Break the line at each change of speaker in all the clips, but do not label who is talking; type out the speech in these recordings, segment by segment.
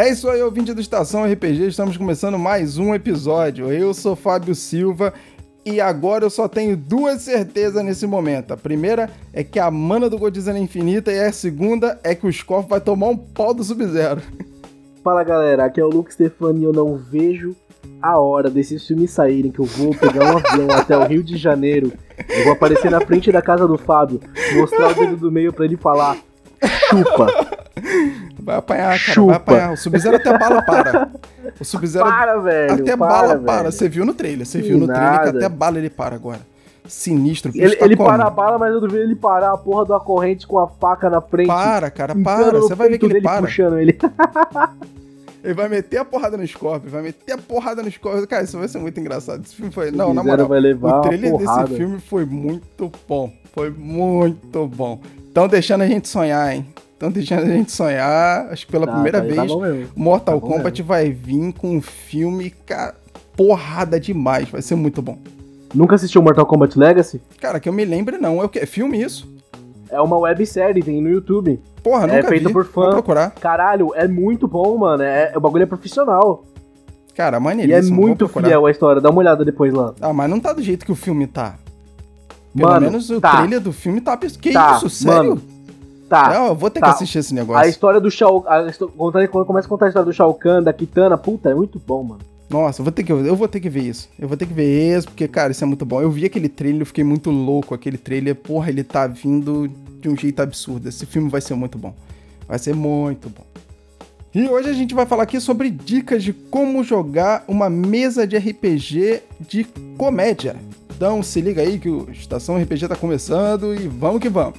É isso aí, ouvinte do Estação RPG, estamos começando mais um episódio. Eu sou Fábio Silva e agora eu só tenho duas certezas nesse momento. A primeira é que a mana do Godzilla é infinita e a segunda é que o Scorpio vai tomar um pau do Sub-Zero.
Fala galera, aqui é o Luke Stefani e eu não vejo a hora desses filmes saírem que eu vou pegar um avião até o Rio de Janeiro, eu vou aparecer na frente da casa do Fábio, mostrar o dedo do meio para ele falar chupa.
Vai apanhar, cara, Chupa. vai apanhar. O Sub-Zero até bala para. O Sub-Zero
para, velho.
Até
para,
bala
velho.
para. Você viu no trailer, você viu no nada. trailer que até bala ele para agora. Sinistro.
Ele, tá ele para a bala, mas eu duvido ele parar a porra da corrente com a faca na frente.
Para, cara, para. Você vai ver que ele para.
puxando ele.
Ele vai meter a porrada no Scorpion, vai meter a porrada no Scorpion. Cara, isso vai ser muito engraçado. Esse filme foi. Não, na moral.
Vai levar
o trailer desse filme foi muito bom. Foi muito bom. Estão deixando a gente sonhar, hein? Estão deixando a gente sonhar. Acho que pela tá, primeira tá, vez, tá Mortal tá Kombat vai vir com um filme, cara, porrada demais. Vai ser muito bom.
Nunca assistiu Mortal Kombat Legacy?
Cara, que eu me lembre não. É o quê? É filme isso?
É uma websérie, tem no YouTube.
Porra, nunca
É feito
vi.
por fã.
Vou procurar.
Caralho, é muito bom, mano. É, o bagulho é profissional.
Cara, maneiríssimo.
E é muito fiel a história. Dá uma olhada depois lá.
Ah, mas não tá do jeito que o filme tá. Pelo
mano,
menos o
tá.
trailer do filme tá... Que
tá,
isso? Sério?
Mano, tá.
Não, eu vou ter
tá.
que assistir esse negócio.
A história do Shao... Quando começa a contar a história do Shao Kahn, da Kitana, puta, é muito bom, mano.
Nossa, eu vou ter que eu vou ter que ver isso. Eu vou ter que ver isso, porque, cara, isso é muito bom. Eu vi aquele trailer, eu fiquei muito louco. Aquele trailer, porra, ele tá vindo de um jeito absurdo. Esse filme vai ser muito bom. Vai ser muito bom. E hoje a gente vai falar aqui sobre dicas de como jogar uma mesa de RPG de comédia. Então se liga aí que o Estação RPG tá começando e vamos que vamos.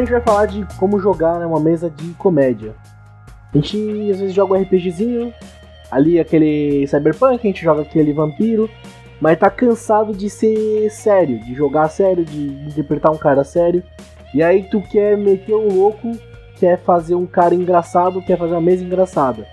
A gente vai falar de como jogar né, uma mesa de comédia. A gente às vezes joga um RPGzinho, ali aquele Cyberpunk, a gente joga aquele vampiro, mas tá cansado de ser sério, de jogar sério, de interpretar um cara sério. E aí tu quer meter um louco, quer fazer um cara engraçado, quer fazer uma mesa engraçada.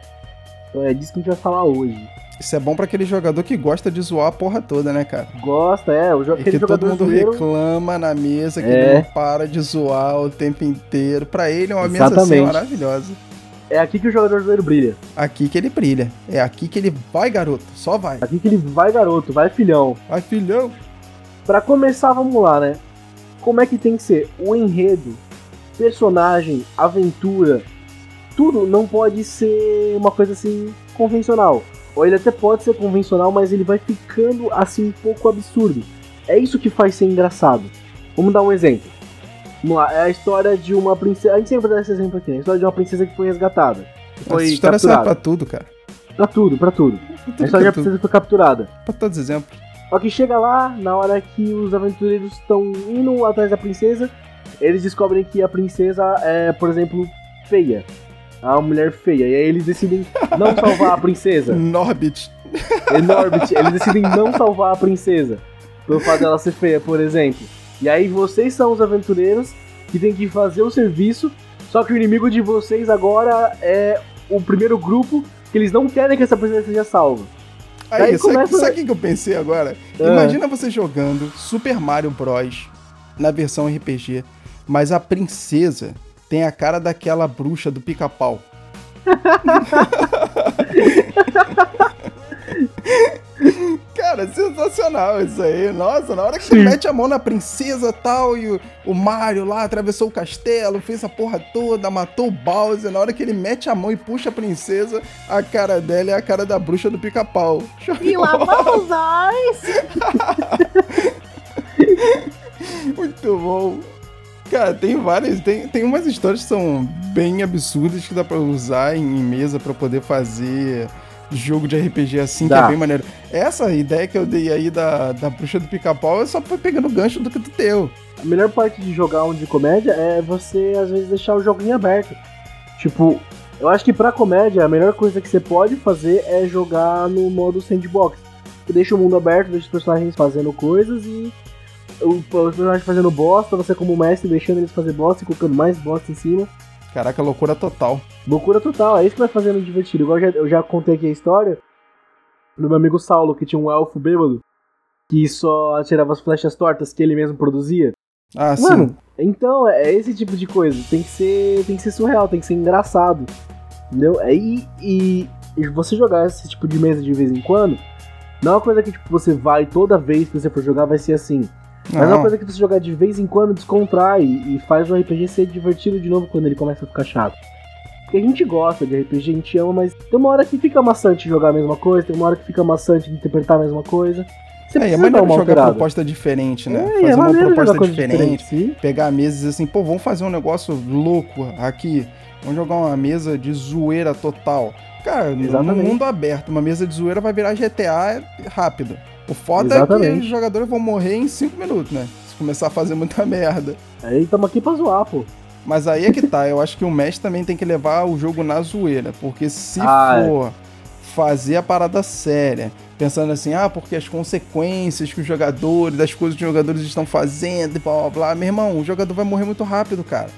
Então é disso que a gente vai falar hoje.
Isso é bom para aquele jogador que gosta de zoar a porra toda, né, cara?
Gosta, é. O
e que todo mundo zoeiro... reclama na mesa, que é. ele não para de zoar o tempo inteiro. Para ele é uma
Exatamente.
mesa assim, maravilhosa.
É aqui que o jogador zoeiro brilha.
Aqui que ele brilha. É aqui que ele vai, garoto. Só vai.
Aqui que ele vai, garoto. Vai, filhão.
Vai, filhão.
Para começar, vamos lá, né? Como é que tem que ser? O enredo, personagem, aventura, tudo não pode ser uma coisa assim convencional. Ou ele até pode ser convencional, mas ele vai ficando assim um pouco absurdo. É isso que faz ser engraçado. Vamos dar um exemplo. Vamos lá, é a história de uma princesa. A gente sempre dá esse exemplo aqui, né? A história de uma princesa que foi resgatada. Que foi
Essa história
capturada.
serve pra tudo, cara.
Pra tudo, pra tudo.
tudo
a história da princesa foi capturada.
Pra todos os exemplos.
Só que chega lá, na hora que os aventureiros estão indo atrás da princesa, eles descobrem que a princesa é, por exemplo, feia a mulher feia. E aí eles decidem não salvar a princesa.
Norbit.
Norbit. Eles decidem não salvar a princesa. Pelo fato dela ser feia, por exemplo. E aí vocês são os aventureiros que tem que fazer o serviço. Só que o inimigo de vocês agora é o primeiro grupo que eles não querem que essa princesa seja salva.
Aí, aí sabe, começa... sabe o que eu pensei agora? Ah. Imagina você jogando Super Mario Bros. na versão RPG, mas a princesa tem a cara daquela bruxa do pica-pau. Cara, sensacional isso aí. Nossa, na hora que Sim. mete a mão na princesa tal, e o, o Mario lá atravessou o castelo, fez a porra toda, matou o Bowser. Na hora que ele mete a mão e puxa a princesa, a cara dela é a cara da bruxa do pica-pau.
E lá vamos nós!
Muito bom. Cara, tem várias. Tem, tem umas histórias que são bem absurdas que dá pra usar em mesa para poder fazer jogo de RPG assim, Dá. que é bem maneiro. Essa ideia que eu dei aí da, da bruxa do pica-pau, eu só fui pegando gancho do que tu teu.
A melhor parte de jogar um de comédia é você, às vezes, deixar o joguinho aberto. Tipo, eu acho que pra comédia, a melhor coisa que você pode fazer é jogar no modo sandbox. Você deixa o mundo aberto, deixa os personagens fazendo coisas e os personagens fazendo bosta, você como mestre deixando eles fazer bosta e colocando mais bosta em cima.
Caraca, loucura total.
Loucura total, é isso que vai fazendo divertido. Igual eu já, eu já contei aqui a história do meu amigo Saulo, que tinha um elfo bêbado, que só atirava as flechas tortas que ele mesmo produzia.
Ah, Mano, sim.
então, é esse tipo de coisa. Tem que ser, tem que ser surreal, tem que ser engraçado. Entendeu? E, e, e você jogar esse tipo de mesa de vez em quando, não é uma coisa que tipo, você vai toda vez que você for jogar, vai ser assim. Mas é uma coisa que você jogar de vez em quando descontrai e faz o RPG ser divertido de novo quando ele começa a ficar chato. Porque a gente gosta de RPG, a gente ama, mas tem uma hora que fica maçante jogar a mesma coisa, tem uma hora que fica maçante interpretar a mesma coisa.
Você é, é maneiro jogar alterada. proposta diferente, né?
É,
fazer
é
uma proposta
diferente,
diferente pegar mesas assim, pô, vamos fazer um negócio louco aqui. Vamos jogar uma mesa de zoeira total. Cara, Exatamente. no mundo aberto, uma mesa de zoeira vai virar GTA rápido. O foda Exatamente. é que os jogadores vão morrer em 5 minutos, né? Se começar a fazer muita merda.
Aí tamo aqui pra zoar, pô.
Mas aí é que tá, eu acho que o mestre também tem que levar o jogo na zoeira, porque se ah, é. for é. fazer a parada séria, pensando assim, ah, porque as consequências que os jogadores, das coisas que os jogadores estão fazendo e blá blá blá, meu irmão, o jogador vai morrer muito rápido, cara.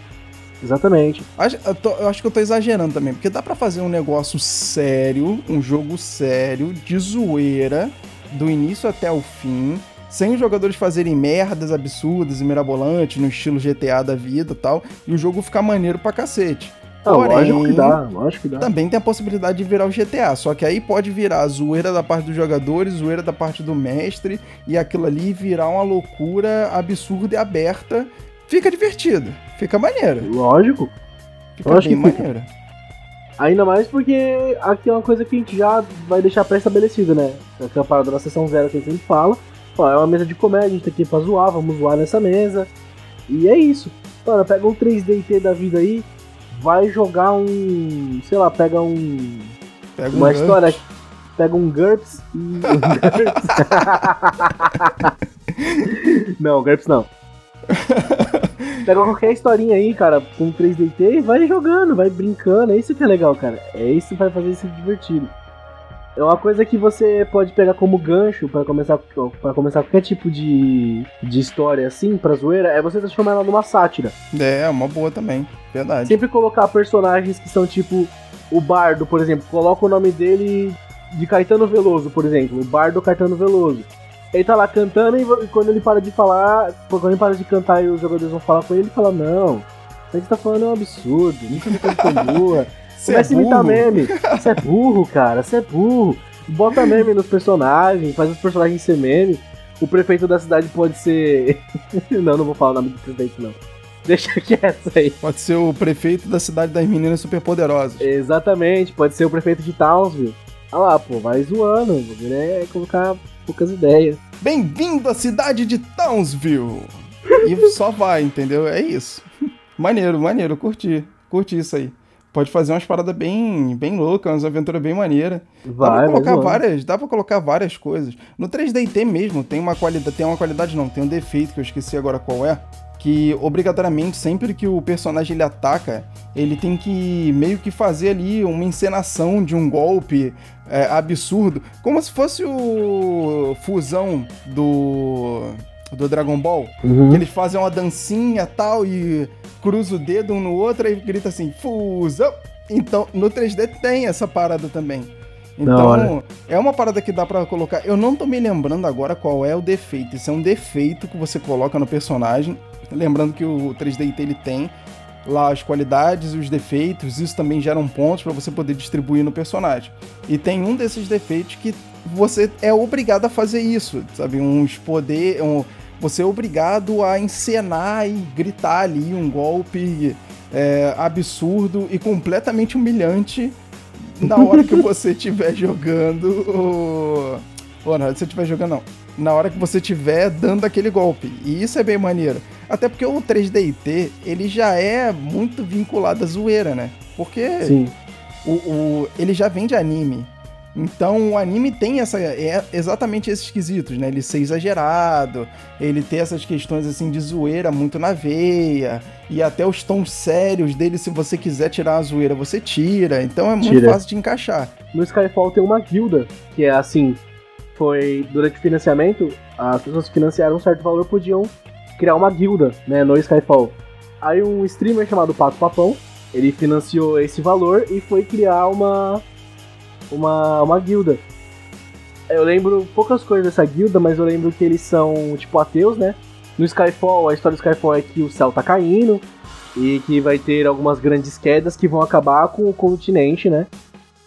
Exatamente.
Eu, tô, eu acho que eu tô exagerando também, porque dá para fazer um negócio sério, um jogo sério, de zoeira, do início até o fim, sem os jogadores fazerem merdas absurdas e mirabolantes no estilo GTA da vida e tal, e o jogo ficar maneiro pra cacete.
Ah, Porém, lógico que dá, lógico que dá.
Também tem a possibilidade de virar o GTA, só que aí pode virar zoeira da parte dos jogadores, zoeira da parte do mestre, e aquilo ali virar uma loucura absurda e aberta. Fica divertido, fica maneiro.
Lógico.
Fica lógico bem maneiro.
Ainda mais porque aqui é uma coisa que a gente já vai deixar pré-estabelecido, né? Aquela parada da sessão zero que a gente sempre fala. Ó, é uma mesa de comédia, a gente tá aqui pra zoar, vamos zoar nessa mesa. E é isso. Mano, pega um 3DT da vida aí, vai jogar um. Sei lá, pega um.
Pega
uma um história. GURPS. Pega um GURPS e. Um GURPS. não, GURPS não. Pega qualquer historinha aí, cara, com 3DT e vai jogando, vai brincando. É isso que é legal, cara. É isso que vai fazer isso divertido. É uma coisa que você pode pegar como gancho para começar para começar qualquer tipo de, de história assim, pra zoeira, é você transformar ela numa sátira.
É, uma boa também. Verdade.
Sempre colocar personagens que são tipo o Bardo, por exemplo, coloca o nome dele de Caetano Veloso, por exemplo, o Bardo Caetano Veloso. Ele tá lá cantando e quando ele para de falar, quando ele para de cantar e os jogadores vão falar com ele, ele fala: Não, o que você tá falando é um absurdo, nunca me contou boa. Começa a é imitar meme. Você é burro, cara, você é burro. Bota meme nos personagens, faz os personagens ser meme. O prefeito da cidade pode ser. não, não vou falar o nome do prefeito, não. Deixa quieto aí.
Pode ser o prefeito da cidade das meninas superpoderosas.
Exatamente, pode ser o prefeito de Townsville. Olha lá, pô, vai zoando. O é colocar poucas ideias.
Bem-vindo à cidade de Townsville! e só vai, entendeu? É isso. Maneiro, maneiro, curti. Curti isso aí pode fazer umas paradas bem, bem loucas, umas aventuras bem maneiras. Vai, dá pra colocar várias, dá pra colocar várias coisas. No 3DT mesmo tem uma qualidade, tem uma qualidade não, tem um defeito que eu esqueci agora qual é, que obrigatoriamente sempre que o personagem ele ataca, ele tem que meio que fazer ali uma encenação de um golpe é, absurdo, como se fosse o fusão do do Dragon Ball, uhum. que eles fazem uma dancinha tal e cruza o dedo um no outro e grita assim, fusão. Então, no 3D tem essa parada também. Então, é uma parada que dá para colocar. Eu não tô me lembrando agora qual é o defeito. Isso é um defeito que você coloca no personagem. Lembrando que o 3D ele tem lá as qualidades e os defeitos, isso também geram pontos para você poder distribuir no personagem. E tem um desses defeitos que você é obrigado a fazer isso, sabe? Uns poder. Um, você é obrigado a encenar e gritar ali um golpe é, absurdo e completamente humilhante na hora que você estiver jogando. Ou na hora que você estiver jogando, não. Na hora que você estiver dando aquele golpe. E isso é bem maneiro. Até porque o 3DT, ele já é muito vinculado à zoeira, né? Porque
Sim.
o, o, ele já vem de anime. Então o anime tem essa, é exatamente esses quesitos, né? Ele ser exagerado, ele ter essas questões assim de zoeira muito na veia, e até os tons sérios dele, se você quiser tirar a zoeira, você tira. Então é muito
Tira.
fácil de encaixar.
No Skyfall tem uma guilda, que é assim, foi durante o financiamento, as pessoas que financiaram um certo valor podiam criar uma guilda, né, no Skyfall. Aí um streamer chamado Pato Papão, ele financiou esse valor e foi criar uma uma, uma guilda. Eu lembro poucas coisas dessa guilda, mas eu lembro que eles são, tipo, ateus, né? No Skyfall, a história do Skyfall é que o céu tá caindo e que vai ter algumas grandes quedas que vão acabar com o continente, né?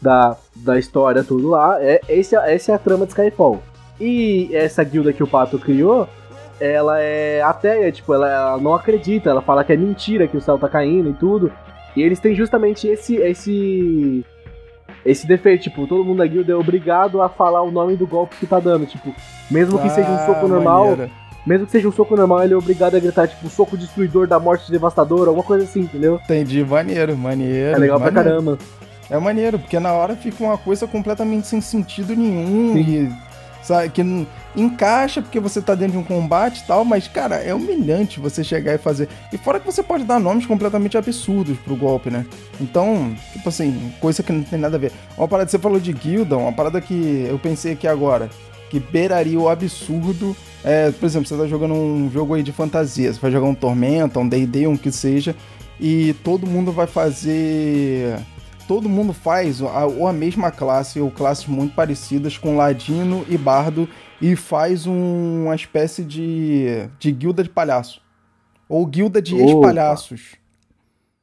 Da, da história tudo lá. É, esse, essa é a trama de Skyfall. E essa guilda que o Pato criou, ela é ateia, tipo, ela, ela não acredita, ela fala que é mentira que o céu tá caindo e tudo. E eles têm justamente esse esse esse defeito, tipo, todo mundo da guilda é obrigado a falar o nome do golpe que tá dando, tipo, mesmo que seja um
Ah,
soco normal,
maneiro.
mesmo que seja um soco normal, ele é obrigado a gritar, tipo, soco destruidor da morte devastadora, alguma coisa assim, entendeu?
Entendi, maneiro, maneiro.
É legal pra
maneiro.
caramba.
É maneiro, porque na hora fica uma coisa completamente sem sentido nenhum e sabe, que não encaixa porque você tá dentro de um combate e tal, mas cara, é humilhante você chegar e fazer. E fora que você pode dar nomes completamente absurdos pro golpe, né? Então, tipo assim, coisa que não tem nada a ver. Uma parada que você falou de guilda, uma parada que eu pensei aqui agora, que beiraria o absurdo. É, por exemplo, você tá jogando um jogo aí de fantasia, você vai jogar um Tormenta, um D&D, um que seja, e todo mundo vai fazer todo mundo faz a, ou a mesma classe ou classes muito parecidas com Ladino e Bardo e faz um- uma espécie de, de guilda de palhaço. Ou guilda de ex-palhaços.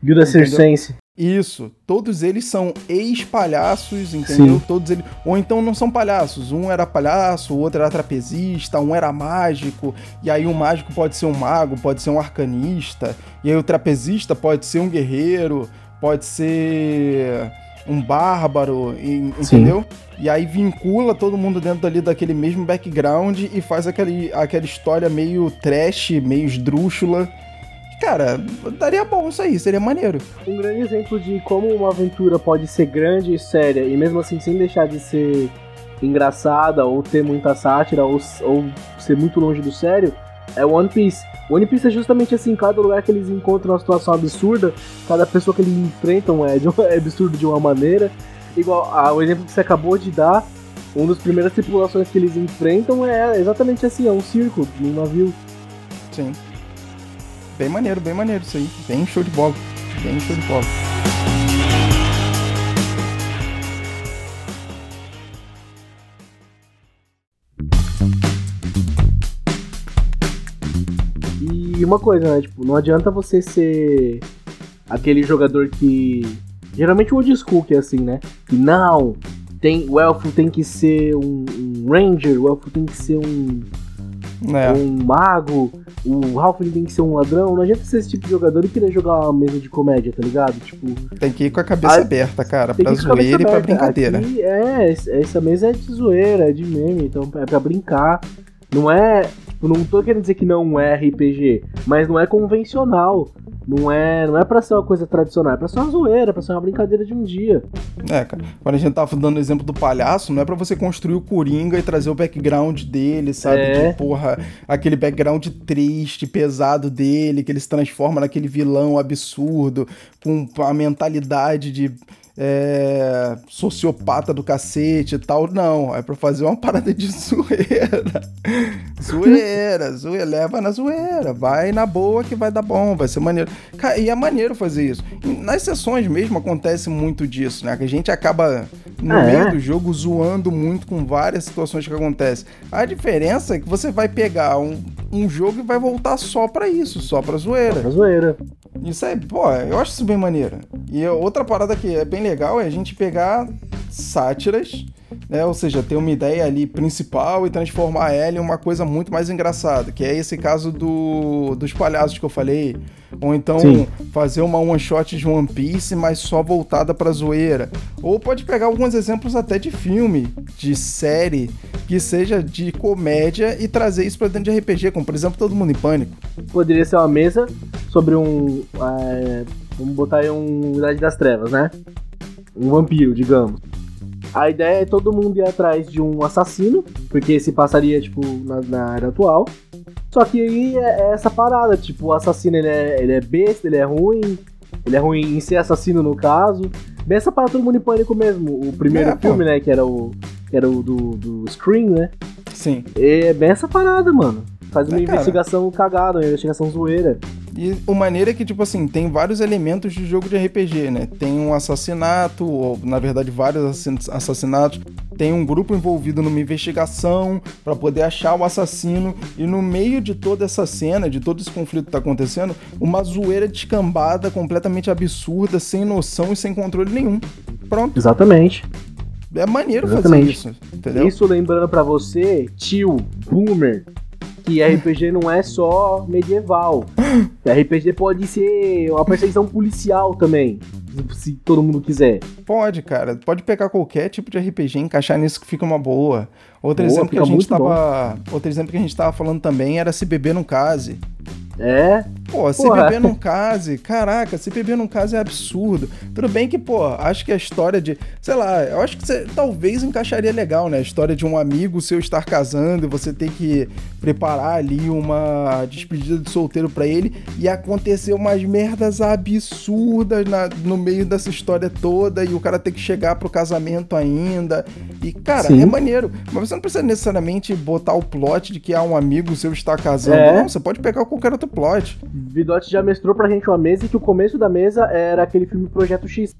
Guilda
Entendeu?
Circense.
Isso, todos eles são ex-palhaços, entendeu?
Sim.
Todos eles. Ou então não são palhaços. Um era palhaço, o outro era trapezista, um era mágico. E aí o mágico pode ser um mago, pode ser um arcanista. E aí o trapezista pode ser um guerreiro, pode ser um bárbaro, e-
Sim.
entendeu? E aí vincula todo mundo dentro ali daquele mesmo background e faz aquele, aquela história meio trash, meio esdrúxula. Cara, daria bom isso aí, seria maneiro.
Um grande exemplo de como uma aventura pode ser grande e séria e mesmo assim sem deixar de ser engraçada ou ter muita sátira ou, ou ser muito longe do sério é One Piece. One Piece é justamente assim, cada lugar que eles encontram uma situação absurda, cada pessoa que eles enfrentam é, de uma- é absurdo de uma maneira. Igual ah, o exemplo que você acabou de dar, uma das primeiras tripulações que eles enfrentam é exatamente assim, é um circo num navio.
Sim. Bem maneiro, bem maneiro isso aí. Bem show de bola. Bem show de bola.
E uma coisa, né? Tipo, não adianta você ser aquele jogador que. Geralmente o old school que é assim, né? Que não, tem, o elfo tem que ser um, um ranger, o elfo tem que ser um,
É.
um mago, o Halfling tem que ser um ladrão. Não adianta ser esse tipo de jogador e querer jogar uma mesa de comédia, tá ligado? Tipo,
Tem que ir com a cabeça
Ah,
aberta, cara.
tem
Pra
a
zoeira e pra brincadeira.
Aqui, é, es- essa mesa é de zoeira, é de meme, então é pra brincar. Não é. Tipo, não tô querendo dizer que não é RPG, mas não é convencional. Não é, não é pra ser uma coisa tradicional, é pra ser uma zoeira, pra ser uma brincadeira de um dia.
É, cara. Quando a gente tava dando o exemplo do palhaço, não é pra você construir o Coringa e trazer o background dele, sabe?
É.
De, porra, aquele background triste, pesado dele, que ele se transforma naquele vilão absurdo, com a mentalidade de é, sociopata do cacete e tal. Não, é pra fazer uma parada de zoeira. zoeira, zoeira, leva na zoeira. Vai na boa que vai dar bom, vai ser maneiro. E é maneiro fazer isso. Nas sessões mesmo acontece muito disso, né? Que a gente acaba, no
Ah,
meio
é?
do jogo, zoando muito com várias situações que acontecem. A diferença é que você vai pegar um, um jogo e vai voltar só pra isso, só pra zoeira.
Pra zoeira.
Isso é, pô, eu acho isso bem maneiro. E outra parada que é bem legal é a gente pegar sátiras, né? Ou seja, ter uma ideia ali principal e transformar ela em uma coisa muito mais engraçada, que é esse caso do, dos palhaços que eu falei. Ou então
Sim.
fazer uma one shot de One Piece, mas só voltada pra zoeira. Ou pode pegar alguns exemplos até de filme, de série, que seja de comédia e trazer isso pra dentro de RPG, como por exemplo Todo Mundo em Pânico.
Poderia ser uma mesa sobre um. é, vamos botar aí um Idade das Trevas, né? Um vampiro, digamos. A ideia é todo mundo ir atrás de um assassino, porque se passaria, tipo, na, na era atual. Só que aí é, é essa parada, tipo, o assassino ele é, ele é besta, ele é ruim, ele é ruim em ser assassino no caso. Bem essa parada todo mundo em pânico mesmo. O primeiro
É, pô.
filme, né, que era o. Que era o do, do Scream, né?
Sim.
É bem essa parada, mano. Faz uma
É,
investigação cagada, uma investigação zoeira.
E o maneiro é que, tipo assim, tem vários elementos de jogo de RPG, né? Tem um assassinato, ou na verdade vários assassin- assassinatos. Tem um grupo envolvido numa investigação pra poder achar o assassino. E no meio de toda essa cena, de todo esse conflito que tá acontecendo, uma zoeira descambada, completamente absurda, sem noção e sem controle nenhum. Pronto.
Exatamente.
É maneiro
Exatamente.
fazer isso, entendeu?
Isso lembrando pra você, tio, boomer, que RPG não é só medieval. RPG pode ser uma perseguição policial também, se todo mundo quiser.
Pode, cara. Pode pegar qualquer tipo de RPG e encaixar nisso que fica uma boa. Outro
Boa,
exemplo que a gente tava. Outro exemplo que a gente tava falando também era se beber não case.
É,
Pô, se
Porra.
beber não case, caraca, se beber não case é absurdo. Tudo bem que, pô, acho que a história de. Sei lá, eu acho que você talvez encaixaria legal, né? A história de um amigo seu estar casando e você ter que preparar ali uma despedida de solteiro pra ele e acontecer umas merdas absurdas na- no meio dessa história toda e o cara ter que chegar pro casamento ainda. E, cara,
Sim.
é maneiro. Mas você não precisa necessariamente botar o plot de que ah, um amigo seu está casando.
É.
Não, você pode pegar qualquer outro plot.
Vidote já mestrou pra gente uma mesa e que o começo da mesa era aquele filme Projeto X.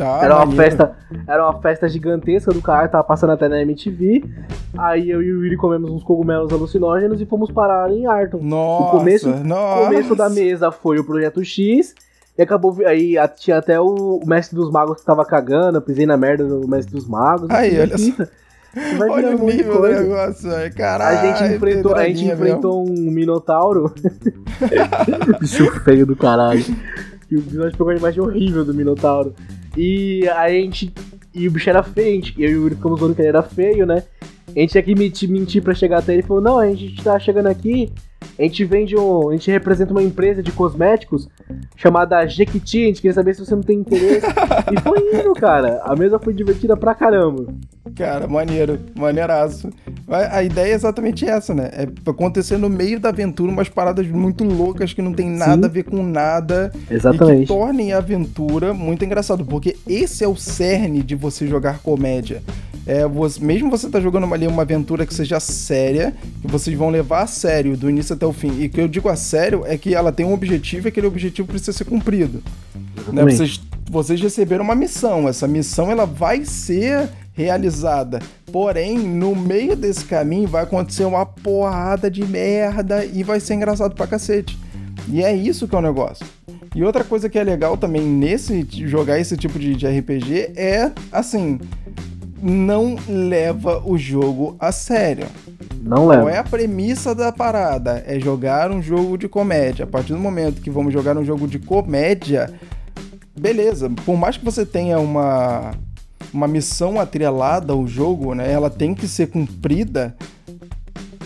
Ah,
era uma
maneiro.
festa, era uma festa gigantesca do cara, tava passando até na MTV. Aí eu e o Yuri comemos uns cogumelos alucinógenos e fomos parar em Arton.
Nossa,
o começo-
nossa.
Começo da mesa foi o Projeto X. E acabou. Aí tinha até o, o Mestre dos Magos que tava cagando. Eu pisei na merda do Mestre dos Magos.
Aí, olha só.
Vai
Olha o nível do negócio,
A
caralho.
gente enfrentou, a gente enfrentou um Minotauro. Bicho feio do caralho. E o bicho pegou a imagem horrível do Minotauro. E a gente. E o bicho era feio, a gente, eu e o Yuri ficamos falando que ele era feio, né? A gente tinha que mentir, mentir pra chegar até ele. Ele falou: Não, a gente tá chegando aqui. A gente vende um. A gente representa uma empresa de cosméticos chamada Jequiti. A gente queria saber se você não tem interesse. e foi indo, cara. A mesa foi divertida pra caramba.
Cara, maneiro, maneiraço. A ideia é exatamente essa, né? É acontecer no meio da aventura umas paradas muito loucas que não tem nada
Sim.
a ver com nada. E que
Exatamente.
tornem a aventura muito engraçado, porque esse é o cerne de você jogar comédia. É, você, mesmo você tá jogando ali uma aventura que seja séria, que vocês vão levar a sério do início até o fim. E que eu digo a sério é que ela tem um objetivo e aquele objetivo precisa ser cumprido. Né? Vocês, vocês receberam uma missão. Essa missão ela vai ser realizada. Porém, no meio desse caminho vai acontecer uma porrada de merda e vai ser engraçado pra cacete. E é isso que é o negócio. E outra coisa que é legal também nesse jogar esse tipo de, de RPG é assim, não leva o jogo a sério.
Não
Qual
leva.
é a premissa da parada? É jogar um jogo de comédia. A partir do momento que vamos jogar um jogo de comédia, beleza. Por mais que você tenha uma, uma missão atrelada ao jogo, né? Ela tem que ser cumprida.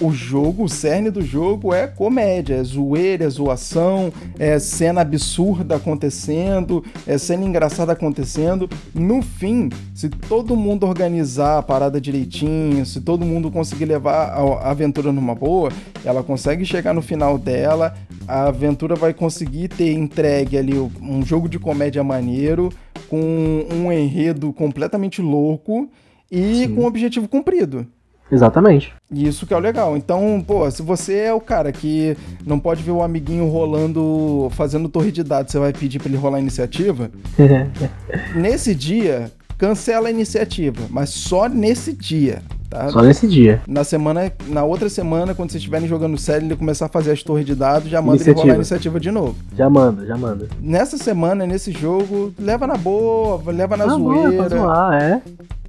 O jogo, o cerne do jogo é comédia, é zoeira, é zoação, é cena absurda acontecendo, é cena engraçada acontecendo. No fim, se todo mundo organizar a parada direitinho, se todo mundo conseguir levar a aventura numa boa, ela consegue chegar no final dela, a aventura vai conseguir ter entregue ali um jogo de comédia maneiro, com um enredo completamente louco e
Sim.
com um objetivo cumprido.
Exatamente.
Isso que é o legal. Então, pô, se você é o cara que não pode ver o amiguinho rolando, fazendo torre de dados, você vai pedir pra ele rolar a iniciativa, nesse dia, cancela a iniciativa, mas só nesse dia, Tá?
Só nesse dia.
Na semana, na outra semana, quando vocês estiverem jogando sério, ele começar a fazer as torres de dados, já manda ele
Iniciativa.
rolar a iniciativa de novo.
Já manda, já manda.
Nessa semana, nesse jogo, leva na boa, leva na
boa,
zoeira.
zoar, é.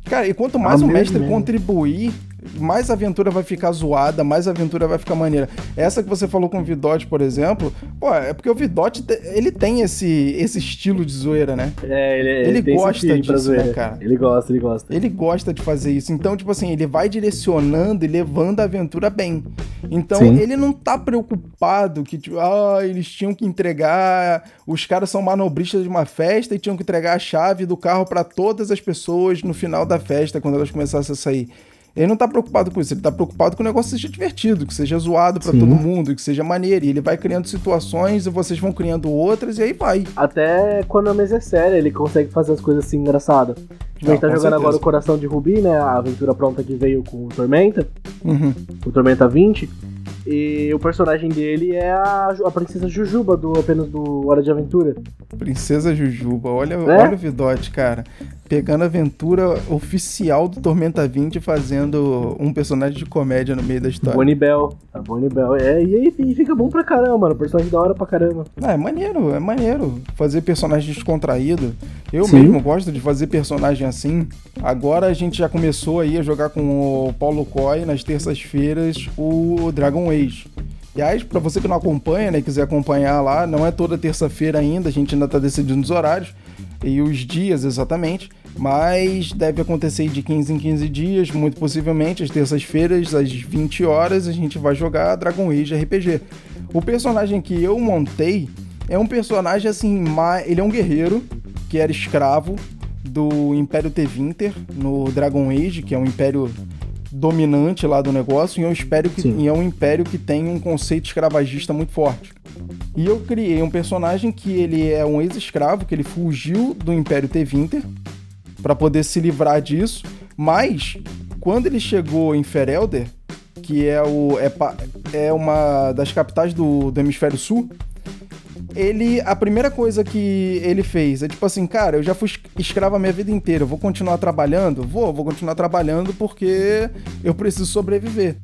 Cara, e quanto mais
Ah,
o mestre
mesmo.
contribuir, mais a aventura vai ficar zoada, mais a aventura vai ficar maneira. Essa que você falou com o Vidote, por exemplo, pô, é porque o Vidote, te- ele tem esse, esse estilo de zoeira, né?
É, ele,
Ele
tem esse
gosta disso, né,
zoeira.
cara?
Ele gosta, ele gosta.
Ele gosta de fazer isso. Então, tipo assim, ele vai direcionando e levando a aventura bem. Então,
Sim.
ele não tá preocupado que, tipo, ah, eles tinham que entregar. Os caras são manobristas de uma festa e tinham que entregar a chave do carro pra todas as pessoas no final da festa, quando elas começassem a sair. Ele não tá preocupado com isso, ele tá preocupado que o negócio seja divertido, que seja zoado pra
Sim.
todo mundo, que seja maneiro. E ele vai criando situações e vocês vão criando outras e aí vai.
Até quando a mesa é séria, ele consegue fazer as coisas assim engraçadas. Tipo, a gente tá jogando
certeza.
agora o Coração de Rubi, né? A aventura pronta que veio com o Tormenta,
Uhum.
o Tormenta 20. E o personagem dele é a, a princesa Jujuba, do apenas do Hora de Aventura.
Princesa Jujuba, olha,
É?
olha o Vidote, cara. Pegando a aventura oficial do Tormenta 20 e fazendo um personagem de comédia no meio da história.
Bonnie Bell. A Bonnie Bell. É, e aí e fica bom pra caramba, mano. Personagem da hora pra caramba.
Ah, é maneiro, é maneiro fazer personagem descontraído. Eu
Sim.
mesmo gosto de fazer personagem assim. Agora a gente já começou aí a jogar com o Paulo Coy nas terças-feiras o Dragon Age. Aliás, pra você que não acompanha, né, quiser acompanhar lá, não é toda terça-feira ainda, a gente ainda tá decidindo os horários e os dias exatamente, mas deve acontecer de 15 em 15 dias, muito possivelmente, às terças-feiras, às 20 horas, a gente vai jogar Dragon Age RPG. O personagem que eu montei é um personagem assim, ele é um guerreiro que era escravo do Império Tevinter no Dragon Age, que é um império dominante lá do negócio, e é um império que,
Sim.
e é um império que tem um conceito escravagista muito forte. E eu criei um personagem que ele é um ex-escravo, que ele fugiu do Império Tevinter para poder se livrar disso, mas quando ele chegou em Ferelder, que é, o, é, é uma das capitais do, do hemisfério sul, ele a primeira coisa que ele fez é tipo assim, cara, eu já fui es- escravo a minha vida inteira, eu vou continuar trabalhando? Vou, vou continuar trabalhando porque eu preciso sobreviver.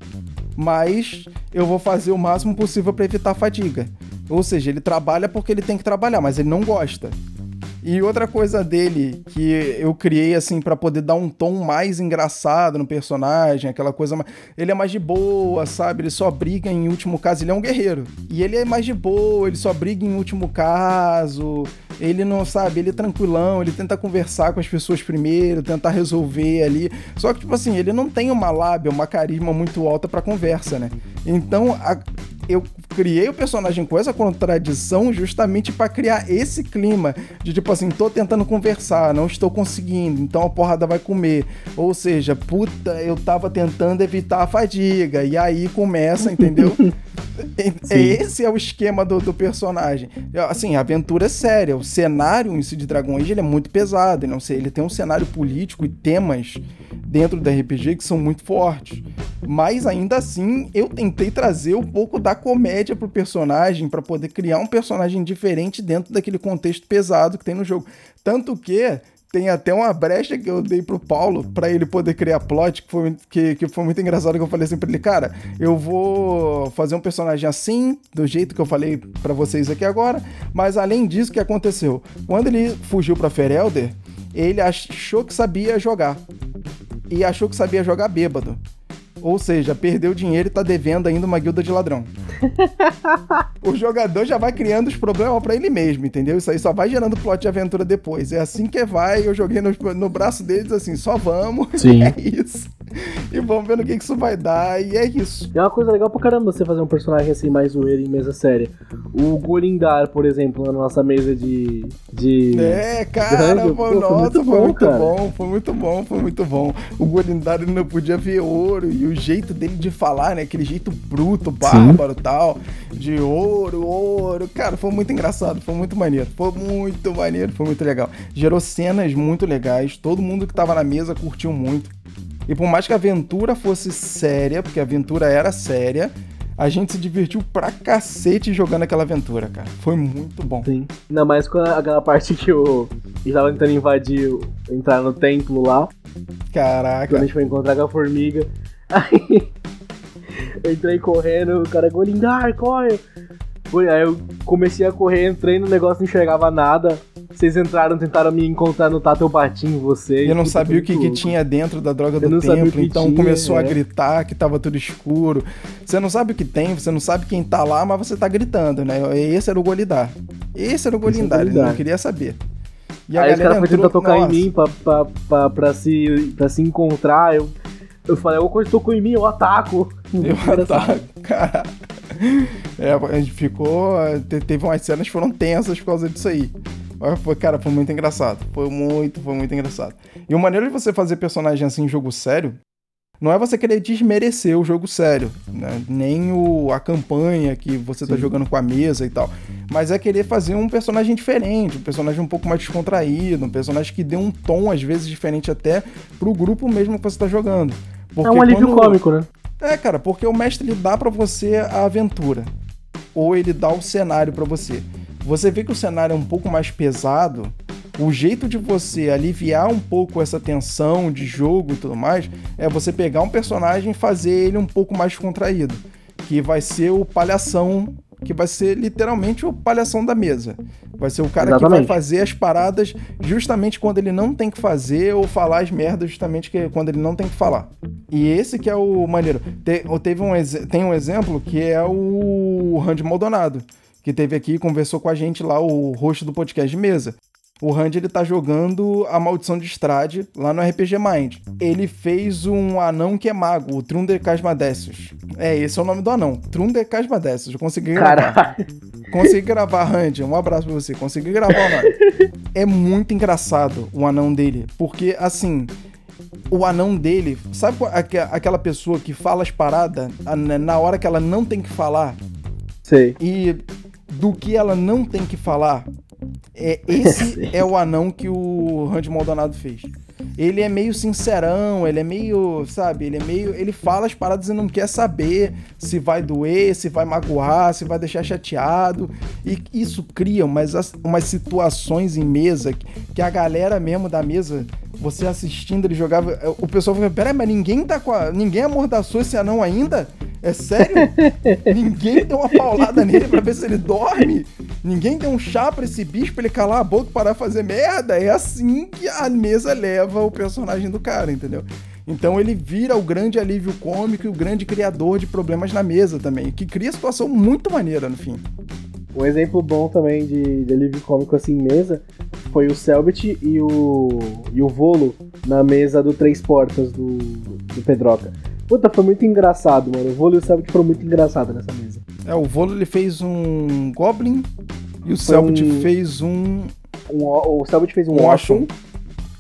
Mas eu vou fazer o máximo possível para evitar a fadiga. Ou seja, ele trabalha porque ele tem que trabalhar, mas ele não gosta. E outra coisa dele que eu criei assim pra poder dar um tom mais engraçado no personagem, aquela coisa mais... ele é mais de boa, sabe? Ele só briga em último caso, ele é um guerreiro. E ele é mais de boa, ele só briga em último caso. Ele não sabe, ele é tranquilão, ele tenta conversar com as pessoas primeiro, tentar resolver ali. Só que tipo assim, ele não tem uma lábia, uma carisma muito alta pra conversa, né? Então, a- eu criei o personagem com essa contradição justamente pra criar esse clima de tipo assim, tô tentando conversar, não estou conseguindo, então a porrada vai comer. Ou seja, puta, eu tava tentando evitar a fadiga. E aí começa, entendeu?
Sim.
Esse é o esquema do, do personagem. Assim, a aventura é séria. O cenário em si de Dragon Age ele é muito pesado. Ele, não sei, ele tem um cenário político e temas dentro do RPG que são muito fortes. Mas ainda assim, eu tentei trazer um pouco da comédia pro personagem para poder criar um personagem diferente dentro daquele contexto pesado que tem no jogo. Tanto que tem até uma brecha que eu dei pro Paulo pra ele poder criar plot, que foi, que, que foi muito engraçado que eu falei assim pra ele, cara, eu vou fazer um personagem assim, do jeito que eu falei pra vocês aqui agora, mas além disso, o que aconteceu? Quando ele fugiu pra Ferelder, ele achou que sabia jogar. E achou que sabia jogar bêbado. Ou seja, perdeu dinheiro e tá devendo ainda uma guilda de ladrão. o jogador já vai criando os problemas pra ele mesmo, entendeu? Isso aí só vai gerando plot de aventura depois. É assim que vai. Eu joguei no, no braço deles assim, só vamos.
Sim.
É isso. E vamos ver no que, que isso vai dar. E é isso.
É uma coisa legal pra caramba você fazer um personagem assim mais zoeiro em mesa séria. O Golindar, por exemplo, na nossa mesa de. de...
É, cara,
Grande,
foi, nossa,
muito
foi
bom,
muito bom, foi muito bom, foi muito bom. O Golindar ele não podia ver ouro e o jeito dele de falar, né? Aquele jeito bruto, bárbaro e tal, de ouro, ouro. Cara, foi muito engraçado, foi muito maneiro, foi muito maneiro, foi muito legal. Gerou cenas muito legais, todo mundo que tava na mesa curtiu muito. E por mais que a aventura fosse séria, porque a aventura era séria, a gente se divertiu pra cacete jogando aquela aventura, cara. Foi muito bom.
Sim. Ainda mais com aquela parte que o. Ele tava tentando invadir, o- entrar no templo lá.
Caraca.
Quando a gente foi encontrar com a formiga. Aí eu entrei correndo, o cara Golindar, corre! Foi, aí eu comecei a correr, entrei no negócio, não enxergava nada. Vocês entraram, tentaram me encontrar no Tato Batinho, você.
Eu não sabia o que, que tinha dentro da droga
Eu
do
o
templo, então
tinha,
começou a
é.
gritar que tava tudo escuro. Você não sabe o que tem, você não sabe quem tá lá, mas você tá gritando, né? Esse era o Golidar. Esse era o Golindar, ele não
Golindar.
queria saber. E
aí os caras foram tentar tocar
Nossa.
em mim pra, pra, pra, pra se, pra se encontrar. Eu, eu falei, alguma coisa tocou em mim, eu ataco.
Eu tá, cara. É, a gente ficou. te- Teve umas cenas que foram tensas por causa disso aí. Mas Foi, cara, foi muito engraçado. Foi muito, foi muito engraçado. E o maneiro de você fazer personagem assim em jogo sério não é você querer desmerecer o jogo sério, né? nem o, a campanha que você tá
Sim.
jogando com a mesa e tal. Mas é querer fazer um personagem diferente, um personagem um pouco mais descontraído, um personagem que dê um tom, às vezes, diferente até pro grupo mesmo que você tá jogando.
É
Porque
um alívio
quando-
cômico, né?
é, cara, porque o mestre ele dá pra você a aventura. Ou ele dá o cenário pra você. Você vê que o cenário é um pouco mais pesado, o jeito de você aliviar um pouco essa tensão de jogo e tudo mais é você pegar um personagem e fazer ele um pouco mais contraído, que vai ser o palhação, que vai ser literalmente o palhação da mesa. Vai ser o cara que
Exatamente.
vai fazer as paradas justamente quando ele não tem que fazer ou falar as merdas justamente que, quando ele não tem que falar. E esse que é o maneiro. Te- teve um, tem um exemplo que é o Randy Maldonado, que teve aqui e conversou com a gente lá, o host do podcast de mesa. O Randy ele tá jogando a Maldição de Strade lá no RPG Mind. Ele fez um anão que é mago, o Trunder Casmadecius. É, esse é o nome do anão, Trunder Casmadecius. Eu consegui gravar.
Caralho.
Consegui gravar, Randy. Um abraço pra você. Consegui gravar o nome. É muito engraçado o anão dele. Porque, assim, o anão dele. Sabe aquela pessoa que fala as paradas na na hora que ela não tem que falar?
Sei.
E do que ela não tem que falar? É, esse é o anão que o Randy Maldonado fez. Ele é meio sincerão, ele é meio, sabe, ele é meio. Ele fala as paradas e não quer saber se vai doer, se vai magoar, se vai deixar chateado. E isso cria umas, as- umas situações em mesa que a galera mesmo da mesa, você assistindo ele jogava. O pessoal falava, peraí, mas ninguém tá com a. Ninguém amordaçou esse anão ainda? É sério? Ninguém deu uma paulada nele pra ver se ele dorme? Ninguém deu um chá pra esse bicho pra ele calar a boca e parar de fazer merda? É assim que a mesa leva o personagem do cara, entendeu? Então ele vira o grande alívio cômico e o grande criador de problemas na mesa também, que cria situação muito maneira no fim.
Um exemplo bom também de, de alívio cômico assim mesa foi o Selbit e o, e o Volo na mesa do Três Portas do, do Pedroca. Puta, foi muito engraçado, mano. O Volo e o Selbit foram muito engraçados nessa mesa.
É, o Volo ele fez um Goblin e o Selbit
um-
fez um.
Um, o Selbit fez um
Um
Oshun,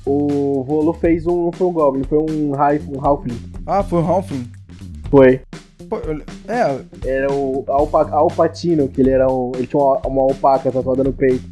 o Volo fez um. Não foi um Goblin, foi um, Half, um Halfling.
Ah, foi um Halfling.
Foi.
É,
Era o Alpa, Alpatino, que ele era um. Ele tinha uma, uma alpaca tatuada no peito.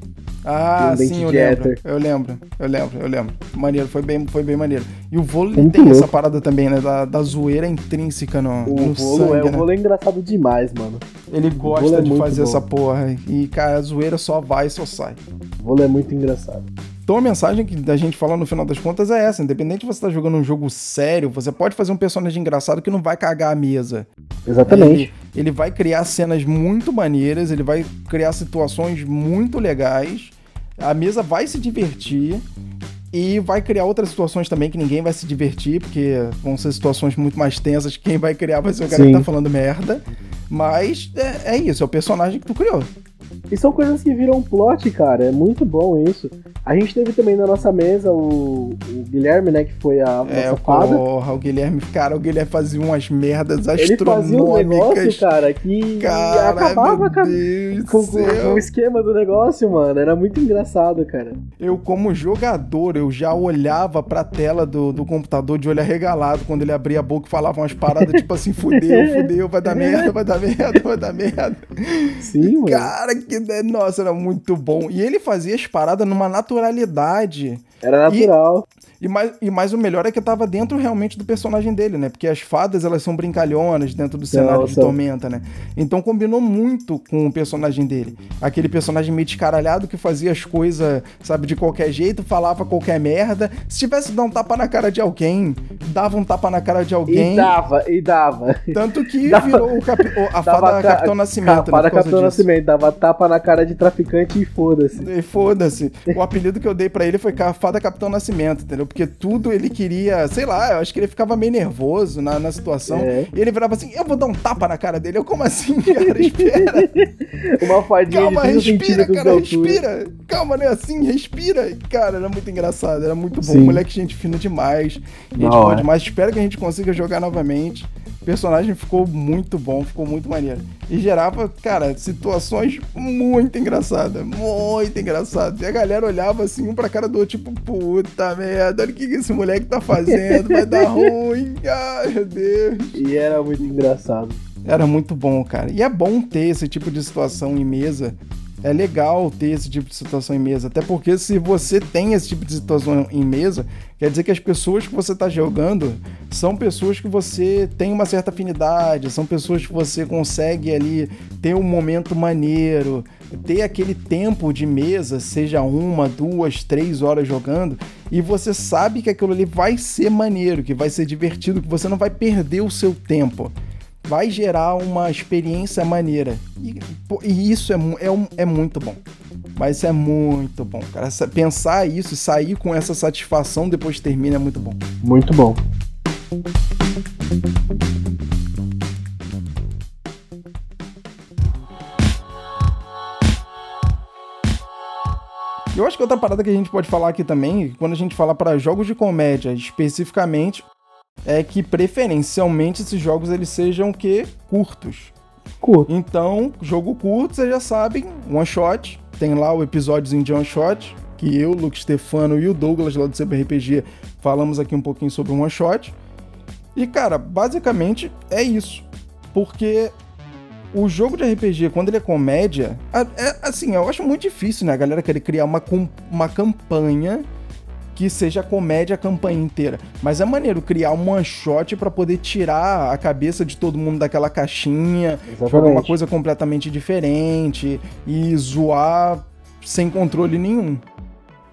Ah, sim, eu lembro. Eu lembro, eu lembro, eu lembro. Maneiro, foi bem, foi bem maneiro. E o vôlei
Muito
tem essa
louco.
parada também, né? Da, da zoeira intrínseca no,
O
no
é,
sangue,
o
né?
Volo é engraçado demais, mano.
Ele gosta
é
de fazer
bom.
essa porra. E, cara, a zoeira só vai e só sai.
O Volo é muito engraçado.
Então a mensagem que da gente fala no final das contas é essa. Independente de você estar jogando um jogo sério, você pode fazer um personagem engraçado que não vai cagar a mesa.
Exatamente.
Ele, ele vai criar cenas muito maneiras, ele vai criar situações muito legais, a mesa vai se divertir e vai criar outras situações também que ninguém vai se divertir, porque vão ser situações muito mais tensas. Quem vai criar vai ser o cara
Sim.
que tá falando merda. Mas é, é isso, é o personagem que tu criou.
E são coisas que viram plot, cara. É muito bom isso. A gente teve também na nossa mesa o, o Guilherme, né? Que foi a
É,
nossa fada.
porra, o Guilherme, cara, o Guilherme fazia umas merdas
Ele fazia um negócio,
astronômicas.
cara, que
Cara,
acabava com, com- com- o esquema do negócio, mano. Era muito engraçado, cara.
Eu, como jogador, eu já olhava pra tela do, do computador de olho arregalado quando ele abria a boca e falava umas paradas tipo assim: fudeu, fudeu, vai dar merda, vai dar merda, vai dar merda.
Sim, mano.
Cara, que nossa, era muito bom. E ele fazia as paradas numa naturalidade.
Era natural.
E mais, e mais o melhor é que tava dentro realmente do personagem dele, né? Porque as fadas, elas são brincalhonas dentro do cenário de. Tormenta, né? Então combinou muito com o personagem dele. Aquele personagem meio descaralhado que fazia as coisas, sabe, de qualquer jeito, falava qualquer merda. Se tivesse dar um tapa na cara de alguém, dava um tapa na cara de alguém.
E dava, e dava.
Tanto que
Dava-
virou a fada
ca-
Capitão Nascimento, né?
Fada Capitão. Nascimento, dava tapa na cara de traficante e foda-se.
E foda-se. O apelido que eu dei pra ele foi ca- Fada Capitão Nascimento, entendeu? Porque tudo ele queria, sei lá, eu acho que ele ficava meio nervoso na, na situação.
É.
E ele virava assim: eu vou dar um tapa na cara dele. Eu, como assim, cara? Espera.
Uma fadinha
Calma,
de 30
respira, cara, respira. Calma, não é assim, respira. Cara, era muito engraçado, era muito bom.
Sim.
Moleque, gente fina demais. Gente
Da
boa
hora.
demais. Espero que a gente consiga jogar novamente. O personagem ficou muito bom, ficou muito maneiro. E gerava, cara, situações muito engraçadas. Muito engraçadas. E a galera olhava assim, um pra cara do outro, tipo, puta merda, olha o que que esse moleque tá fazendo, vai dar ruim. Ai, meu Deus.
E era muito engraçado.
Era muito bom, cara. E é bom ter esse tipo de situação em mesa. É legal ter esse tipo de situação em mesa. Até porque se você tem esse tipo de situação em mesa, quer dizer que as pessoas que você está jogando são pessoas que você tem uma certa afinidade, são pessoas que você consegue ali ter um momento maneiro, ter aquele tempo de mesa, seja uma, duas, três horas jogando, e você sabe que aquilo ali vai ser maneiro, que vai ser divertido, que você não vai perder o seu tempo vai gerar uma experiência maneira. E, e isso é, é, é muito bom. Mas isso é muito bom, cara. Pensar isso e sair com essa satisfação depois que termina é muito bom.
Muito bom.
Eu acho que outra parada que a gente pode falar aqui também, quando a gente fala para jogos de comédia especificamente, é que preferencialmente esses jogos eles sejam o quê? Curtos.
Curto.
Então, jogo curto, vocês já sabem, one shot. Tem lá o episódiozinho de one shot, que eu, Luke Stefano e o Douglas lá do CBRPG falamos aqui um pouquinho sobre one shot. E cara, basicamente é isso. Porque o jogo de RPG, quando ele é comédia, é assim, eu acho muito difícil, né, a galera querer criar uma, uma campanha que seja comédia a campanha inteira. Mas é maneiro criar um one shot pra poder tirar a cabeça de todo mundo daquela caixinha, jogar uma
Exatamente.
coisa completamente diferente e zoar sem controle nenhum.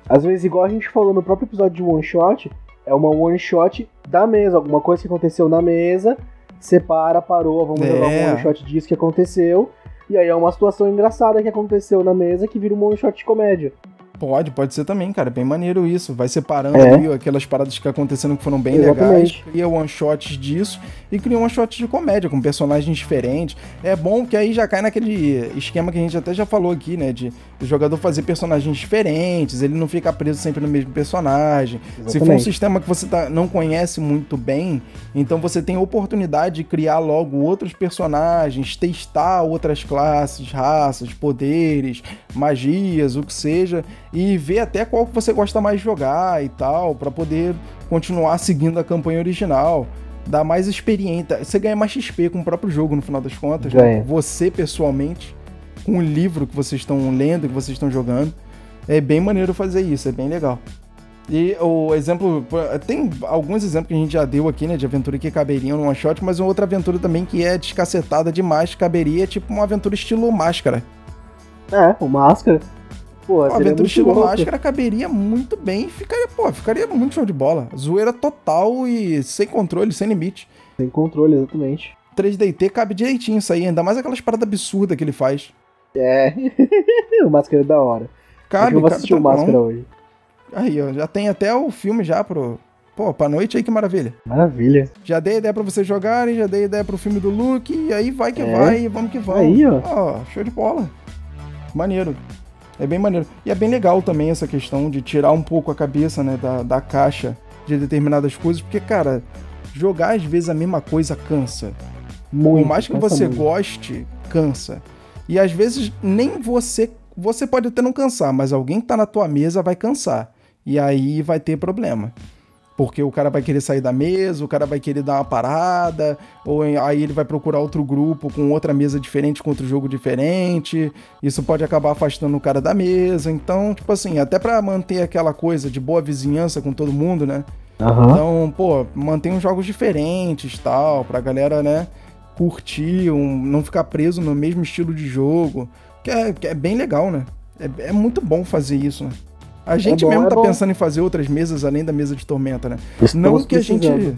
Às vezes, igual a gente falou no próprio episódio de One Shot, é uma One Shot da mesa. Alguma coisa que aconteceu na mesa, separa, parou, vamos
É.
jogar um One Shot disso que aconteceu. E aí é uma situação engraçada que aconteceu na mesa que vira um One Shot de comédia.
Pode, pode ser também, cara. Bem maneiro isso. Vai separando
É.
ali aquelas paradas que aconteceram que foram bem
Exatamente.
legais. Cria one shots disso e cria one shots de comédia, com personagens diferentes. É bom que aí já cai naquele esquema que a gente até já falou aqui, né? De o jogador fazer personagens diferentes, ele não fica preso sempre no mesmo personagem. Se for um
Exatamente.
sistema que você tá- não conhece muito bem, então você tem a oportunidade de criar logo outros personagens, testar outras classes, raças, poderes, magias, o que seja, e ver até qual que você gosta mais de jogar e tal, pra poder continuar seguindo a campanha original. Dá mais experiência. Você ganha mais XP com o próprio jogo, no final das contas. né? Você, pessoalmente, com o livro que vocês estão lendo, que vocês estão jogando. É bem maneiro fazer isso, é bem legal. E o exemplo. Tem alguns exemplos que a gente já deu aqui, né? De aventura que caberiam numa shot, mas uma outra aventura também que é descacetada demais, caberia tipo uma aventura estilo máscara.
É, o Máscara. Pô,
Uma
seria
aventura estilo
louco.
máscara caberia muito bem e ficaria, pô, ficaria muito show de bola. Zoeira total e sem controle, sem limite.
Sem controle, exatamente.
3DT cabe direitinho isso aí, ainda mais aquelas paradas absurdas que ele faz.
É. o Máscara é da hora.
Cabe,
que eu vou
cabe
assistir o. Máscara hoje.
Aí, ó, já tem até o filme já pro. Pô, pra noite aí que maravilha.
Maravilha.
Já dei ideia pra vocês jogarem, já dei ideia pro filme do Luke, e aí vai que
É.
vai, e vamos que vamos.
Aí, ó.
Ó, show de bola. Maneiro. É bem maneiro. E é bem legal também essa questão de tirar um pouco a cabeça, né, da, da caixa de determinadas coisas, porque, cara, jogar às vezes a mesma coisa cansa.
Muito.
Por mais que você
muito.
goste, cansa. E às vezes nem você. Você pode até não cansar, mas alguém que tá na tua mesa vai cansar. E aí vai ter problema. Porque o cara vai querer sair da mesa, o cara vai querer dar uma parada, ou aí ele vai procurar outro grupo com outra mesa diferente, com outro jogo diferente. Isso pode acabar afastando o cara da mesa. Então, tipo assim, até para manter aquela coisa de boa vizinhança com todo mundo, né?
Aham.
Então, pô, mantém uns jogos diferentes tal, pra galera, né, curtir, um, não ficar preso no mesmo estilo de jogo, que é, que é bem legal, né? É, é muito bom fazer isso, né? A gente
bom,
mesmo
é
tá
bom.
pensando em fazer outras mesas além da mesa de Tormenta, né? Não
Estamos
que a gente.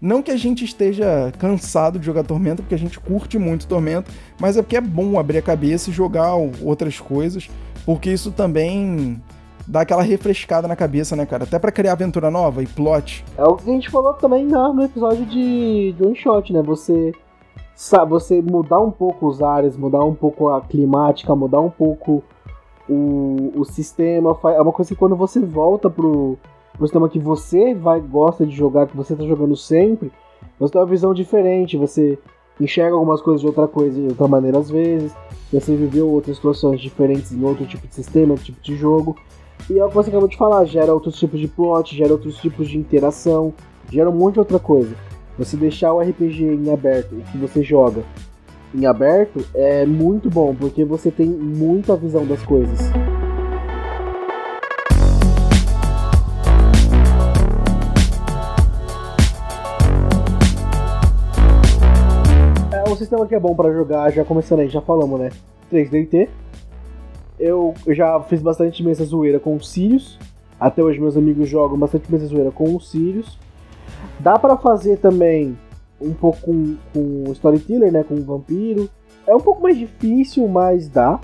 Não que a gente esteja cansado de jogar Tormenta, porque a gente curte muito Tormenta, mas é porque é bom abrir a cabeça e jogar outras coisas, porque isso também dá aquela refrescada na cabeça, né, cara? Até pra criar aventura nova e plot.
É o que a gente falou também no episódio de, de One Shot, né? Você, você mudar um pouco os ares, mudar um pouco a climática, mudar um pouco o, o sistema. É uma coisa que quando você volta pro, pro sistema que você vai gosta de jogar, que você tá jogando sempre, você tem uma visão diferente, você enxerga algumas coisas de outra coisa, de outra maneira às vezes, você viveu outras situações diferentes em outro tipo de sistema, outro tipo de jogo. E é o que você acabou de falar, gera outros tipos de plot, gera outros tipos de interação, gera um monte de outra coisa. Você deixar o RPG em aberto, o que você joga em aberto, é muito bom, porque você tem muita visão das coisas. É um sistema que é bom pra jogar, já começando aí, já falamos, né? 3DT. Eu já fiz bastante mesa zoeira com os Sirius. Até hoje meus amigos jogam bastante mesa zoeira com os Sirius. Dá pra fazer também um pouco com, com Storyteller, né? Com o Vampiro. É um pouco mais difícil, mas dá.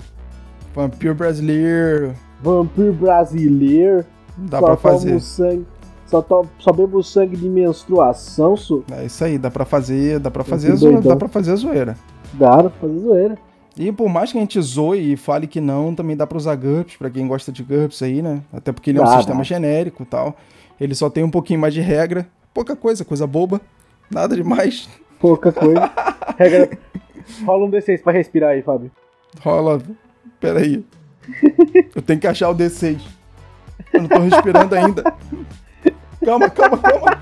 Vampiro brasileiro,
Vampiro brasileiro.
dá
só
pra fazer.
sangue. Só, to, só bebo sangue de menstruação, su.
É isso aí, dá pra fazer, dá pra fazer, zoeira, dá pra fazer a zoeira.
Dá pra fazer zoeira.
E por mais que a gente zoe e fale que não, também dá pra usar GURPS, pra quem gosta de GURPS aí, né? Até porque ele é um
Dá,
sistema
dá.
genérico e tal. Ele só tem um pouquinho mais de regra, pouca coisa, coisa boba, nada demais.
Pouca coisa. Regra. Rola um D6 pra respirar aí, Fábio.
Rola, peraí. Eu tenho que achar o D6. Eu não tô respirando ainda. Calma, calma, calma.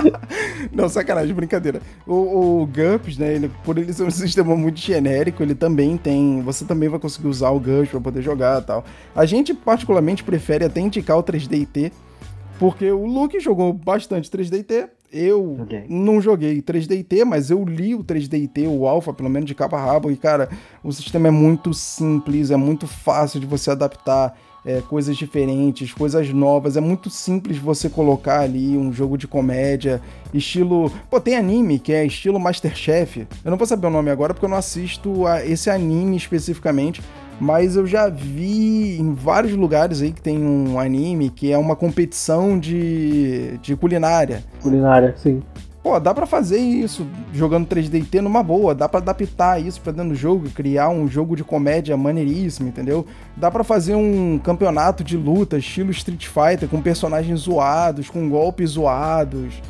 Não, sacanagem, brincadeira. O, o GURPS, né, ele, por ele ser um sistema muito genérico, ele também tem. Você também vai conseguir usar o GURPS pra poder jogar e tal. A gente, particularmente, prefere até indicar o 3DT, porque o Luke jogou bastante 3DT. Eu
Joguei.
não joguei 3DT, mas eu li o 3DT, o Alpha, pelo menos de cabo a rabo, e cara, o sistema é muito simples, é muito fácil de você adaptar é, coisas diferentes, coisas novas. É muito simples você colocar ali um jogo de comédia, estilo. Pô, tem anime que é estilo Masterchef. Eu não vou saber o nome agora porque eu não assisto a esse anime especificamente. Mas eu já vi em vários lugares aí que tem um anime que é uma competição de, de culinária.
Culinária, sim.
Pô, dá pra fazer isso jogando 3DT numa boa, dá pra adaptar isso pra dentro do jogo, e criar um jogo de comédia maneiríssimo, entendeu? Dá pra fazer um campeonato de luta estilo Street Fighter com personagens zoados, com golpes zoados.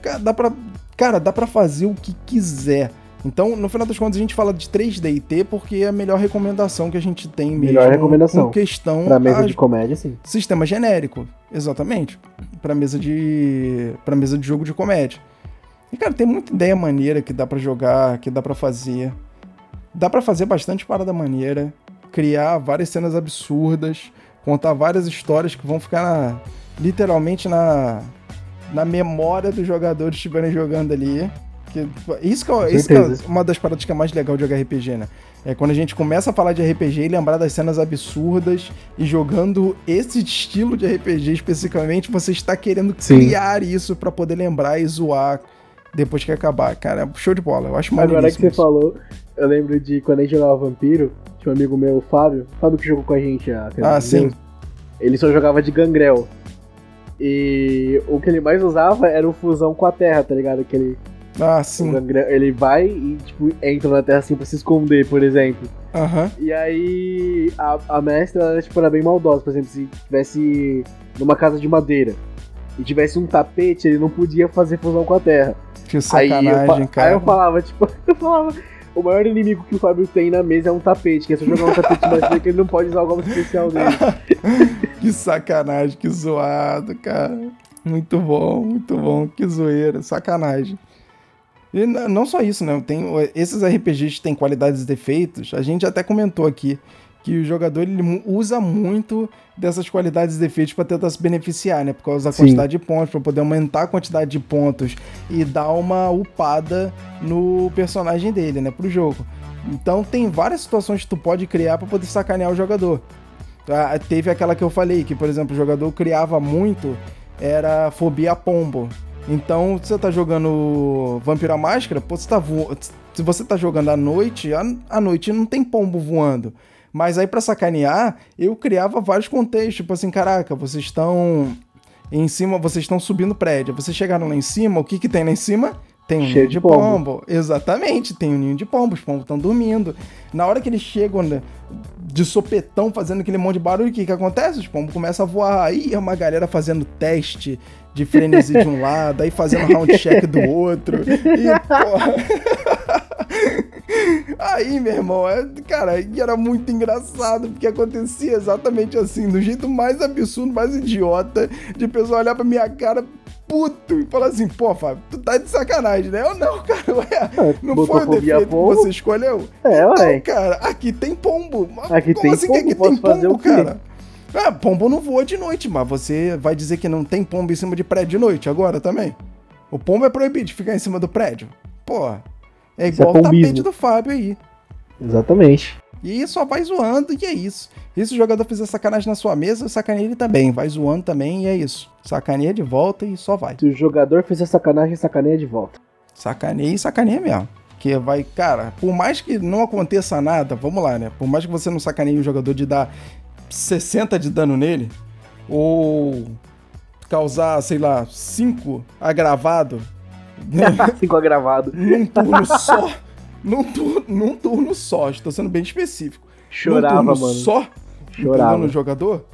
Cara, dá pra, cara, dá pra fazer o que quiser. Então, no final das contas, a gente fala de 3DT porque é a melhor recomendação que a gente tem mesmo.
Melhor recomendação.
Com questão
Pra mesa
a-
de comédia, sim.
Sistema genérico, exatamente. Pra mesa de para mesa de jogo de comédia. E cara, tem muita ideia maneira que dá pra jogar, que dá pra fazer. Dá pra fazer bastante parada maneira, criar várias cenas absurdas, contar várias histórias que vão ficar na- literalmente na na memória dos jogadores estiverem jogando ali. Que, isso que, é- isso que é uma das paradas que é mais legal de jogar RPG, né? É quando a gente começa a falar de RPG e lembrar das cenas absurdas e jogando esse estilo de RPG especificamente, você está querendo
Sim.
criar isso pra poder lembrar e zoar depois que acabar. Cara, show de bola. Eu acho
Agora que você
isso.
falou, eu lembro de quando a gente jogava Vampiro, tinha um amigo meu, o Fábio, Fábio que jogou com a gente a
Ah, sim.
Ele só jogava de gangrel. E o que ele mais usava era o fusão com a terra, tá ligado? Que ele,
Ah, sim.
ele vai e, tipo, entra na terra assim pra se esconder, por exemplo.
Aham.
E aí a, a mestra, ela, tipo, era bem maldosa. Por exemplo, se tivesse numa casa de madeira e tivesse um tapete, ele não podia fazer fusão com a terra.
Que
Aí eu,
sacanagem,
fa- aí
cara.
eu falava, tipo, eu falava, o maior inimigo que o Fábio tem na mesa é um tapete, que é só jogar um tapete mais que ele não pode usar o golpe especial dele.
Que sacanagem, que zoado, cara. Muito bom, muito bom. Que zoeira, sacanagem. E não só isso, né? Tem, esses RPGs têm qualidades e defeitos. A gente até comentou aqui que o jogador ele usa muito dessas qualidades e defeitos para tentar se beneficiar, né? Por causa da Sim. quantidade de pontos, para poder aumentar a quantidade de pontos e dar uma upada no personagem dele, né? Pro jogo. Então tem várias situações que tu pode criar para poder sacanear o jogador. Ah, teve aquela que eu falei, que por exemplo o jogador criava muito, era fobia pombo. Então, se você tá jogando Vampira Máscara, pô, você tá vo... se você tá jogando à noite, à noite não tem pombo voando. Mas aí para sacanear, eu criava vários contextos, tipo assim, caraca, vocês estão em cima, vocês estão subindo prédio. Vocês chegaram lá em cima, o que que tem lá em cima? Tem um Cheio ninho de pombo. pombo. Exatamente, tem um ninho de pombo, os pombos estão dormindo. Na hora que eles chegam né, de sopetão, fazendo aquele monte de barulho, o que que acontece? Os pombos começam a voar. Aí é uma galera fazendo teste de frenesi de um lado, aí fazendo round check do outro. E, porra... Aí, meu irmão, é, cara, era muito engraçado, porque acontecia exatamente assim, do jeito mais absurdo, mais idiota, de pessoa olhar pra minha cara puto e falar assim, pô, Fábio, tu tá de sacanagem, né? Eu não, cara, ué, é, não foi o defeito pombo? que você escolheu?
É, ué. Não,
cara, aqui tem pombo.
Aqui Como tem assim pombo, que aqui tem pombo, cara?
Ah, pombo não voa de noite, mas você vai dizer que não tem pombo em cima de prédio de noite agora também? O pombo é proibido de ficar em cima do prédio. Porra. É, é igual é o tapete do Fábio aí.
Exatamente.
E só vai zoando e é isso. E se o jogador fizer sacanagem na sua mesa, sacaneia ele também. Vai zoando também e é isso. Sacaneia de volta e só vai.
Se o jogador fizer sacanagem, sacaneia de volta.
Sacaneia e sacaneia mesmo. Que vai, cara, por mais que não aconteça nada, vamos lá, né? Por mais que você não sacaneie o jogador de dar 60 de dano nele, ou causar, sei lá, 5 agravado,
5 agravado.
Num turno só. Num, num turno só. Estou sendo bem específico.
Chorava,
num
turno mano.
só. Chorava. No jogador.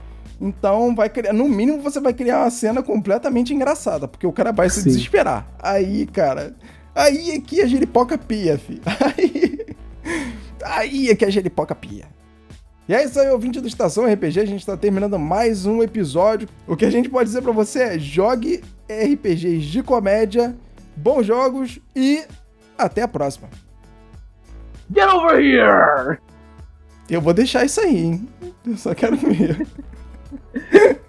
Então, vai criar, no mínimo, você vai criar uma cena completamente engraçada, porque o cara vai se Sim. desesperar. Aí, cara, aí é que a giripoca pia, fi. Aí, aí é que a giripoca pia. E é isso aí, ouvinte do Estação RPG, a gente está terminando mais um episódio. O que a gente pode dizer para você é: jogue RPGs de comédia bons jogos e até a próxima.
Get over here!
Eu vou deixar isso aí, hein? Eu só quero ver.